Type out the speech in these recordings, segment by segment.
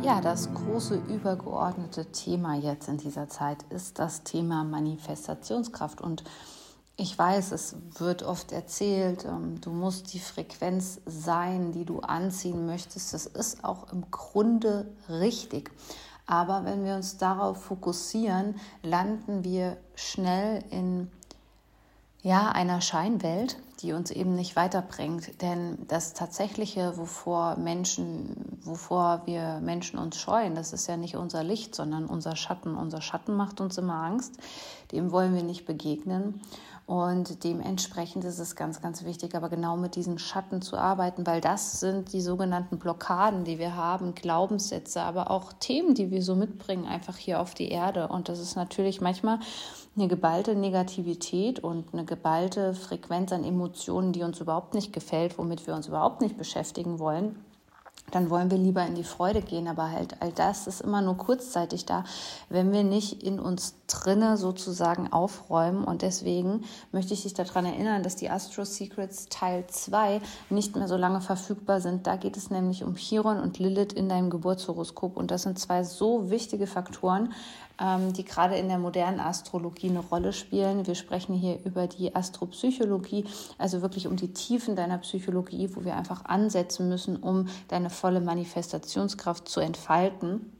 Ja, das große übergeordnete Thema jetzt in dieser Zeit ist das Thema Manifestationskraft. Und ich weiß, es wird oft erzählt, ähm, du musst die Frequenz sein, die du anziehen möchtest. Das ist auch im Grunde richtig. Aber wenn wir uns darauf fokussieren, landen wir schnell in ja, einer Scheinwelt, die uns eben nicht weiterbringt. Denn das Tatsächliche, wovor Menschen, wovor wir Menschen uns scheuen, das ist ja nicht unser Licht, sondern unser Schatten. Unser Schatten macht uns immer Angst. Dem wollen wir nicht begegnen. Und dementsprechend ist es ganz, ganz wichtig, aber genau mit diesen Schatten zu arbeiten, weil das sind die sogenannten Blockaden, die wir haben, Glaubenssätze, aber auch Themen, die wir so mitbringen, einfach hier auf die Erde. Und das ist natürlich manchmal eine geballte Negativität und eine geballte Frequenz an Emotionen, die uns überhaupt nicht gefällt, womit wir uns überhaupt nicht beschäftigen wollen dann wollen wir lieber in die Freude gehen. Aber halt all das ist immer nur kurzzeitig da, wenn wir nicht in uns drinne sozusagen aufräumen. Und deswegen möchte ich dich daran erinnern, dass die Astro Secrets Teil 2 nicht mehr so lange verfügbar sind. Da geht es nämlich um Chiron und Lilith in deinem Geburtshoroskop. Und das sind zwei so wichtige Faktoren, die gerade in der modernen Astrologie eine Rolle spielen. Wir sprechen hier über die Astropsychologie, also wirklich um die Tiefen deiner Psychologie, wo wir einfach ansetzen müssen, um deine volle Manifestationskraft zu entfalten.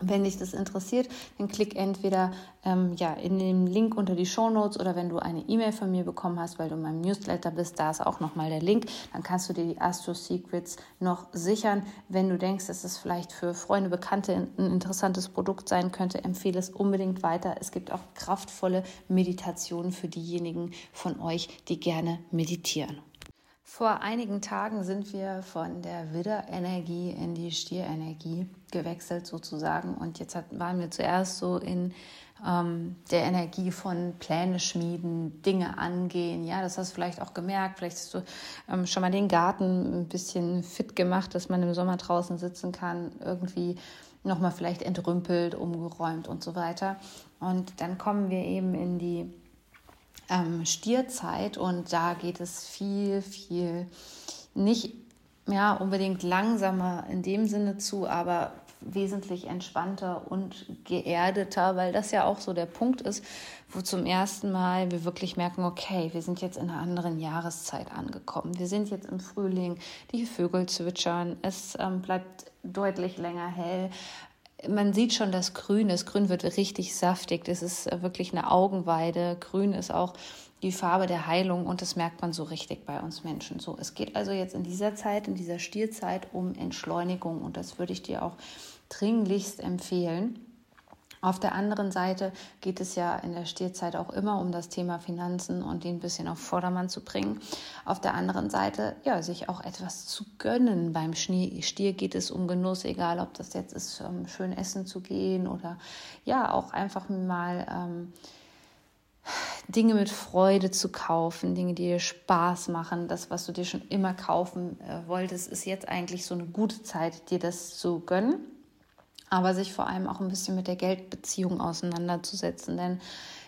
Wenn dich das interessiert, dann klick entweder ähm, ja, in den Link unter die Show Notes oder wenn du eine E-Mail von mir bekommen hast, weil du in meinem Newsletter bist, da ist auch nochmal der Link. Dann kannst du dir die Astro Secrets noch sichern. Wenn du denkst, dass es vielleicht für Freunde, Bekannte ein interessantes Produkt sein könnte, empfehle es unbedingt weiter. Es gibt auch kraftvolle Meditationen für diejenigen von euch, die gerne meditieren. Vor einigen Tagen sind wir von der Widderenergie in die Stierenergie gewechselt sozusagen und jetzt hat, waren wir zuerst so in ähm, der Energie von Pläne schmieden, Dinge angehen. Ja, das hast du vielleicht auch gemerkt. Vielleicht hast du ähm, schon mal den Garten ein bisschen fit gemacht, dass man im Sommer draußen sitzen kann, irgendwie nochmal vielleicht entrümpelt, umgeräumt und so weiter. Und dann kommen wir eben in die ähm, Stierzeit und da geht es viel, viel nicht ja, unbedingt langsamer in dem Sinne zu, aber wesentlich entspannter und geerdeter, weil das ja auch so der Punkt ist, wo zum ersten Mal wir wirklich merken, okay, wir sind jetzt in einer anderen Jahreszeit angekommen. Wir sind jetzt im Frühling, die Vögel zwitschern, es ähm, bleibt deutlich länger hell man sieht schon das Grün. Das Grün wird richtig saftig. Das ist äh, wirklich eine Augenweide. Grün ist auch die Farbe der Heilung und das merkt man so richtig bei uns Menschen. So, es geht also jetzt in dieser Zeit, in dieser Stierzeit um Entschleunigung und das würde ich dir auch dringlichst empfehlen. Auf der anderen Seite geht es ja in der Stierzeit auch immer um das Thema Finanzen und den ein bisschen auf Vordermann zu bringen. Auf der anderen Seite, ja, sich auch etwas zu gönnen. Beim Stier geht es um Genuss, egal ob das jetzt ist, um schön essen zu gehen oder ja, auch einfach mal ähm, Dinge mit Freude zu kaufen, Dinge, die dir Spaß machen. Das, was du dir schon immer kaufen äh, wolltest, ist jetzt eigentlich so eine gute Zeit, dir das zu gönnen aber sich vor allem auch ein bisschen mit der Geldbeziehung auseinanderzusetzen. Denn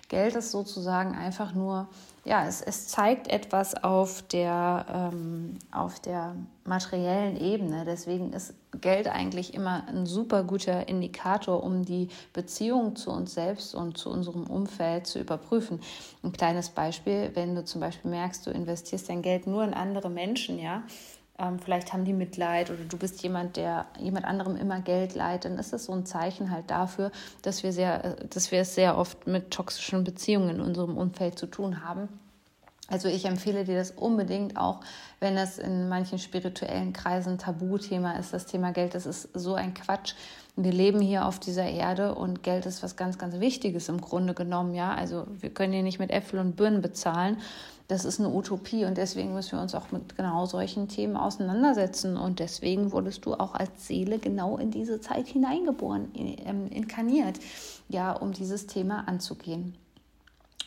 Geld ist sozusagen einfach nur, ja, es, es zeigt etwas auf der, ähm, auf der materiellen Ebene. Deswegen ist Geld eigentlich immer ein super guter Indikator, um die Beziehung zu uns selbst und zu unserem Umfeld zu überprüfen. Ein kleines Beispiel, wenn du zum Beispiel merkst, du investierst dein Geld nur in andere Menschen, ja, ähm, vielleicht haben die Mitleid oder du bist jemand, der jemand anderem immer Geld leiht, dann ist das so ein Zeichen halt dafür, dass wir sehr, äh, dass wir es sehr oft mit toxischen Beziehungen in unserem Umfeld zu tun haben. Also ich empfehle dir das unbedingt auch, wenn das in manchen spirituellen Kreisen Tabuthema ist, das Thema Geld. Das ist so ein Quatsch. Wir leben hier auf dieser Erde und Geld ist was ganz, ganz Wichtiges im Grunde genommen. Ja, also wir können hier nicht mit Äpfel und Birnen bezahlen. Das ist eine Utopie und deswegen müssen wir uns auch mit genau solchen Themen auseinandersetzen. Und deswegen wurdest du auch als Seele genau in diese Zeit hineingeboren, ähm, inkarniert, ja, um dieses Thema anzugehen.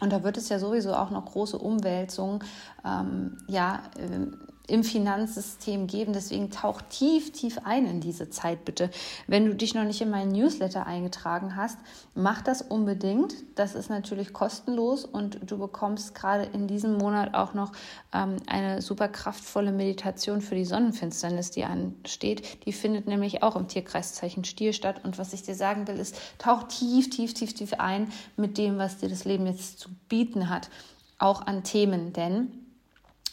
Und da wird es ja sowieso auch noch große Umwälzungen ähm, ja, äh, im Finanzsystem geben. Deswegen tauch tief, tief ein in diese Zeit bitte. Wenn du dich noch nicht in meinen Newsletter eingetragen hast, mach das unbedingt. Das ist natürlich kostenlos und du bekommst gerade in diesem Monat auch noch ähm, eine super kraftvolle Meditation für die Sonnenfinsternis, die ansteht. Die findet nämlich auch im Tierkreiszeichen Stier statt. Und was ich dir sagen will, ist, tauch tief, tief, tief, tief ein mit dem, was dir das Leben jetzt zu bieten hat. Auch an Themen, denn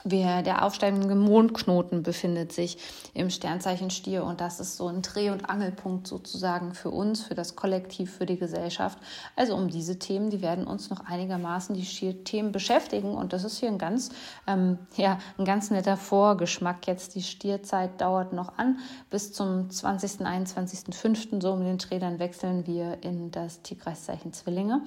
wir, der aufsteigende Mondknoten befindet sich im Sternzeichen Stier und das ist so ein Dreh- und Angelpunkt sozusagen für uns, für das Kollektiv, für die Gesellschaft. Also um diese Themen, die werden uns noch einigermaßen die Stier-Themen beschäftigen und das ist hier ein ganz, ähm, ja, ein ganz netter Vorgeschmack. Jetzt die Stierzeit dauert noch an bis zum 20., 21., so um den Dreh, dann wechseln wir in das Tierkreiszeichen Zwillinge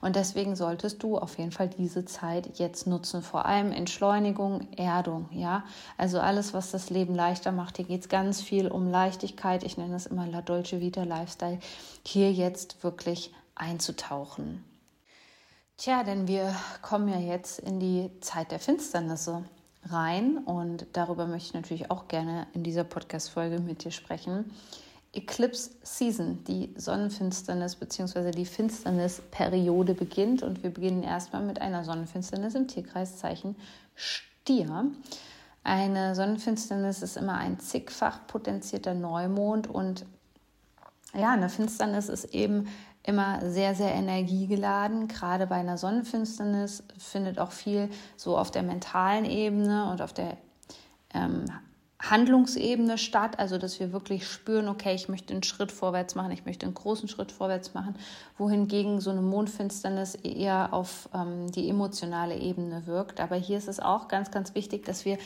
und deswegen solltest du auf jeden Fall diese Zeit jetzt nutzen, vor allem Entschleunigung, Erdung, ja. Also alles, was das Leben leichter macht. Hier geht es ganz viel um Leichtigkeit. Ich nenne es immer La Dolce Vita Lifestyle. Hier jetzt wirklich einzutauchen. Tja, denn wir kommen ja jetzt in die Zeit der Finsternisse rein und darüber möchte ich natürlich auch gerne in dieser Podcast-Folge mit dir sprechen. Eclipse Season, die Sonnenfinsternis bzw. die Finsternisperiode beginnt und wir beginnen erstmal mit einer Sonnenfinsternis im Tierkreiszeichen Stier. Eine Sonnenfinsternis ist immer ein zigfach potenzierter Neumond und ja, eine Finsternis ist eben immer sehr, sehr energiegeladen. Gerade bei einer Sonnenfinsternis findet auch viel so auf der mentalen Ebene und auf der ähm, Handlungsebene statt, also dass wir wirklich spüren, okay, ich möchte einen Schritt vorwärts machen, ich möchte einen großen Schritt vorwärts machen, wohingegen so eine Mondfinsternis eher auf ähm, die emotionale Ebene wirkt. Aber hier ist es auch ganz, ganz wichtig, dass wir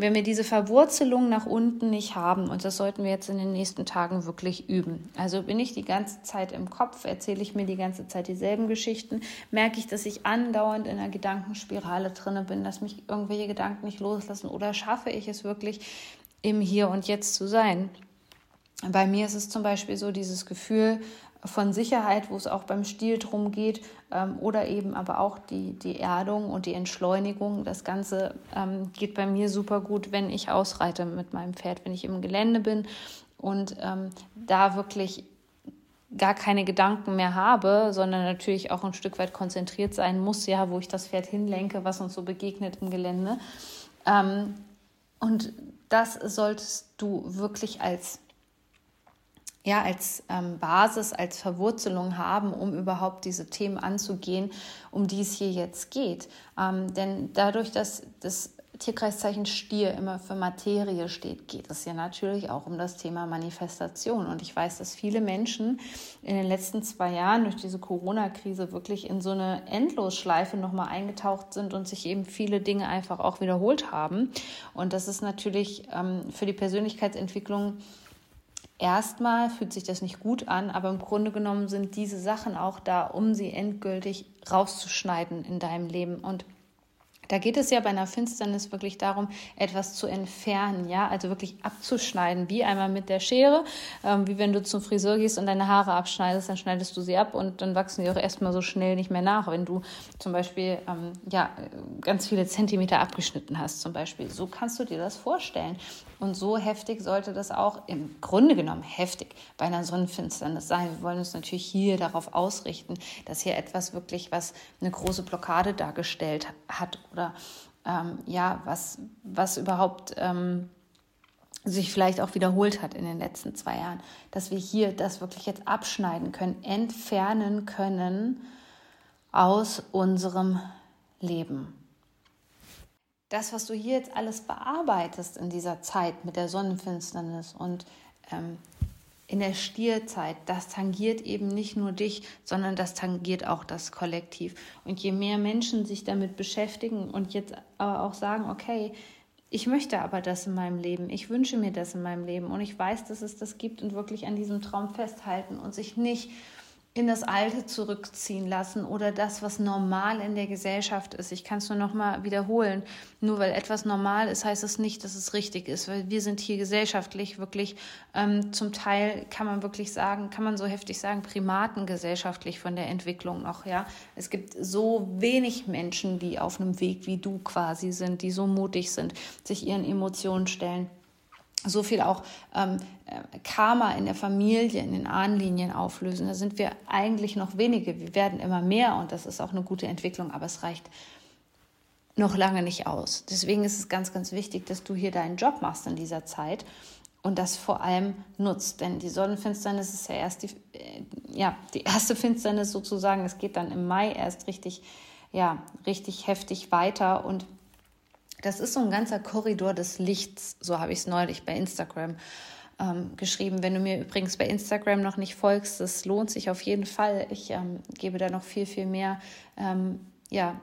wenn wir diese Verwurzelung nach unten nicht haben, und das sollten wir jetzt in den nächsten Tagen wirklich üben. Also bin ich die ganze Zeit im Kopf, erzähle ich mir die ganze Zeit dieselben Geschichten, merke ich, dass ich andauernd in einer Gedankenspirale drinne bin, dass mich irgendwelche Gedanken nicht loslassen oder schaffe ich es wirklich im Hier und Jetzt zu sein. Bei mir ist es zum Beispiel so dieses Gefühl, von Sicherheit, wo es auch beim Stil drum geht, ähm, oder eben aber auch die, die Erdung und die Entschleunigung. Das Ganze ähm, geht bei mir super gut, wenn ich ausreite mit meinem Pferd, wenn ich im Gelände bin und ähm, da wirklich gar keine Gedanken mehr habe, sondern natürlich auch ein Stück weit konzentriert sein muss, ja, wo ich das Pferd hinlenke, was uns so begegnet im Gelände. Ähm, und das solltest du wirklich als ja, als ähm, Basis, als Verwurzelung haben, um überhaupt diese Themen anzugehen, um die es hier jetzt geht. Ähm, denn dadurch, dass das Tierkreiszeichen Stier immer für Materie steht, geht es ja natürlich auch um das Thema Manifestation. Und ich weiß, dass viele Menschen in den letzten zwei Jahren durch diese Corona-Krise wirklich in so eine Endlosschleife nochmal eingetaucht sind und sich eben viele Dinge einfach auch wiederholt haben. Und das ist natürlich ähm, für die Persönlichkeitsentwicklung erstmal fühlt sich das nicht gut an, aber im Grunde genommen sind diese Sachen auch da, um sie endgültig rauszuschneiden in deinem Leben. Und da geht es ja bei einer Finsternis wirklich darum, etwas zu entfernen, ja, also wirklich abzuschneiden, wie einmal mit der Schere, ähm, wie wenn du zum Friseur gehst und deine Haare abschneidest, dann schneidest du sie ab und dann wachsen die auch erstmal so schnell nicht mehr nach, wenn du zum Beispiel ähm, ja, ganz viele Zentimeter abgeschnitten hast, zum Beispiel. So kannst du dir das vorstellen. Und so heftig sollte das auch im Grunde genommen heftig bei einer Sonnenfinsternis sein. Wir wollen uns natürlich hier darauf ausrichten, dass hier etwas wirklich, was eine große Blockade dargestellt hat oder ähm, ja, was, was überhaupt ähm, sich vielleicht auch wiederholt hat in den letzten zwei Jahren, dass wir hier das wirklich jetzt abschneiden können, entfernen können aus unserem Leben. Das, was du hier jetzt alles bearbeitest in dieser Zeit mit der Sonnenfinsternis und ähm, in der Stierzeit, das tangiert eben nicht nur dich, sondern das tangiert auch das Kollektiv. Und je mehr Menschen sich damit beschäftigen und jetzt aber auch sagen, okay, ich möchte aber das in meinem Leben, ich wünsche mir das in meinem Leben und ich weiß, dass es das gibt und wirklich an diesem Traum festhalten und sich nicht in das Alte zurückziehen lassen oder das, was normal in der Gesellschaft ist. Ich kann es nur noch mal wiederholen. Nur weil etwas normal ist, heißt es nicht, dass es richtig ist, weil wir sind hier gesellschaftlich wirklich ähm, zum Teil kann man wirklich sagen, kann man so heftig sagen, Primaten gesellschaftlich von der Entwicklung noch. Ja, es gibt so wenig Menschen, die auf einem Weg wie du quasi sind, die so mutig sind, sich ihren Emotionen stellen so viel auch ähm, äh, Karma in der Familie, in den Ahnenlinien auflösen. Da sind wir eigentlich noch wenige. Wir werden immer mehr und das ist auch eine gute Entwicklung, aber es reicht noch lange nicht aus. Deswegen ist es ganz, ganz wichtig, dass du hier deinen Job machst in dieser Zeit und das vor allem nutzt. Denn die Sonnenfinsternis ist ja erst die, äh, ja, die erste Finsternis sozusagen. Es geht dann im Mai erst richtig, ja, richtig heftig weiter und das ist so ein ganzer Korridor des Lichts, so habe ich es neulich bei Instagram ähm, geschrieben. Wenn du mir übrigens bei Instagram noch nicht folgst, das lohnt sich auf jeden Fall. Ich ähm, gebe da noch viel, viel mehr ähm, ja,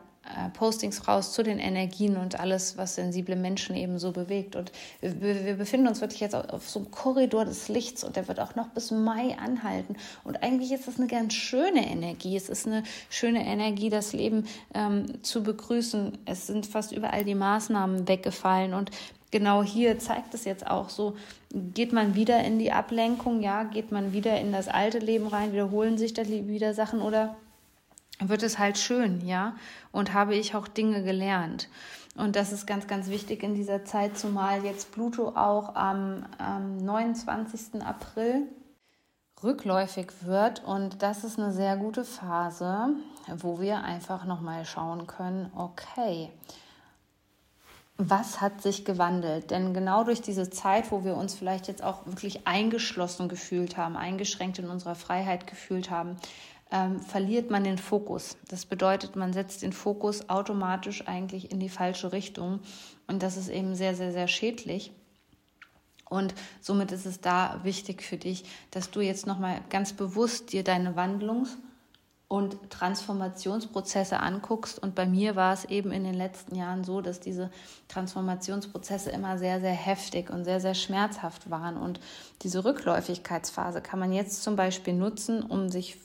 Postings raus zu den Energien und alles, was sensible Menschen eben so bewegt. Und wir, wir, befinden uns wirklich jetzt auf so einem Korridor des Lichts und der wird auch noch bis Mai anhalten. Und eigentlich ist das eine ganz schöne Energie. Es ist eine schöne Energie, das Leben ähm, zu begrüßen. Es sind fast überall die Maßnahmen weggefallen und Genau hier zeigt es jetzt auch so, geht man wieder in die Ablenkung, ja, geht man wieder in das alte Leben rein, wiederholen sich da wieder Sachen oder wird es halt schön, ja, und habe ich auch Dinge gelernt. Und das ist ganz, ganz wichtig in dieser Zeit, zumal jetzt Pluto auch am, am 29. April rückläufig wird. Und das ist eine sehr gute Phase, wo wir einfach nochmal schauen können, okay, was hat sich gewandelt? Denn genau durch diese Zeit, wo wir uns vielleicht jetzt auch wirklich eingeschlossen gefühlt haben, eingeschränkt in unserer Freiheit gefühlt haben, ähm, verliert man den Fokus. Das bedeutet, man setzt den Fokus automatisch eigentlich in die falsche Richtung und das ist eben sehr, sehr, sehr schädlich. Und somit ist es da wichtig für dich, dass du jetzt nochmal ganz bewusst dir deine Wandlungs- und Transformationsprozesse anguckst. Und bei mir war es eben in den letzten Jahren so, dass diese Transformationsprozesse immer sehr, sehr heftig und sehr, sehr schmerzhaft waren. Und diese Rückläufigkeitsphase kann man jetzt zum Beispiel nutzen, um sich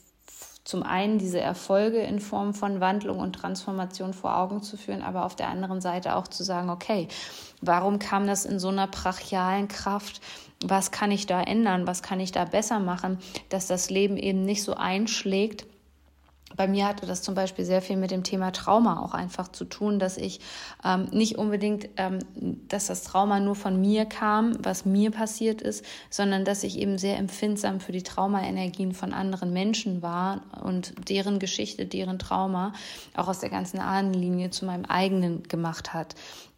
zum einen diese Erfolge in Form von Wandlung und Transformation vor Augen zu führen, aber auf der anderen Seite auch zu sagen, okay, warum kam das in so einer brachialen Kraft? Was kann ich da ändern? Was kann ich da besser machen, dass das Leben eben nicht so einschlägt? Bei mir hatte das zum Beispiel sehr viel mit dem Thema Trauma auch einfach zu tun, dass ich ähm, nicht unbedingt, ähm, dass das Trauma nur von mir kam, was mir passiert ist, sondern dass ich eben sehr empfindsam für die Traumaenergien von anderen Menschen war und deren Geschichte, deren Trauma auch aus der ganzen Ahnenlinie zu meinem eigenen gemacht hat.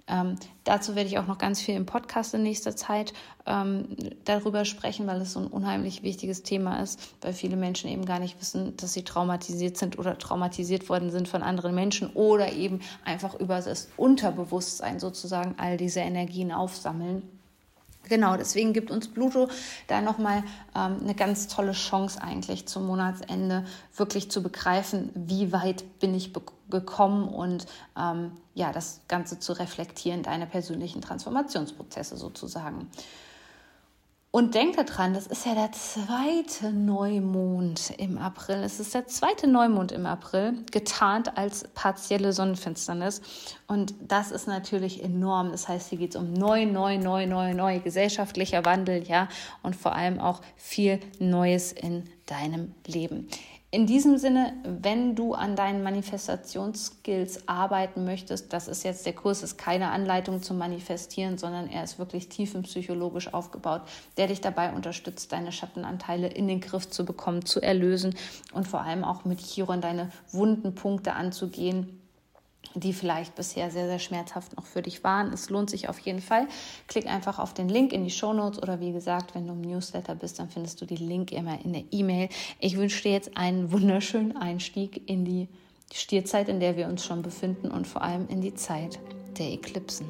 Ähm, dazu werde ich auch noch ganz viel im Podcast in nächster Zeit ähm, darüber sprechen, weil es so ein unheimlich wichtiges Thema ist, weil viele Menschen eben gar nicht wissen, dass sie traumatisiert sind oder traumatisiert worden sind von anderen Menschen oder eben einfach über das Unterbewusstsein sozusagen all diese Energien aufsammeln. Genau, deswegen gibt uns Pluto da nochmal ähm, eine ganz tolle Chance eigentlich zum Monatsende wirklich zu begreifen, wie weit bin ich gekommen und ähm, ja, das Ganze zu reflektieren, deine persönlichen Transformationsprozesse sozusagen. Und denk daran, das ist ja der zweite Neumond im April. Es ist der zweite Neumond im April, getarnt als partielle Sonnenfinsternis. Und das ist natürlich enorm. Das heißt, hier geht es um neu, neu, neu, neu, neu, gesellschaftlicher Wandel, ja, und vor allem auch viel Neues in deinem Leben. In diesem Sinne, wenn du an deinen Manifestationsskills arbeiten möchtest, das ist jetzt der Kurs, ist keine Anleitung zum Manifestieren, sondern er ist wirklich tiefenpsychologisch aufgebaut, der dich dabei unterstützt, deine Schattenanteile in den Griff zu bekommen, zu erlösen und vor allem auch mit Chiron deine wunden Punkte anzugehen die vielleicht bisher sehr, sehr schmerzhaft noch für dich waren. Es lohnt sich auf jeden Fall. Klick einfach auf den Link in die Show Notes oder wie gesagt, wenn du im Newsletter bist, dann findest du die Link immer in der E-Mail. Ich wünsche dir jetzt einen wunderschönen Einstieg in die Stierzeit, in der wir uns schon befinden und vor allem in die Zeit der Eklipsen.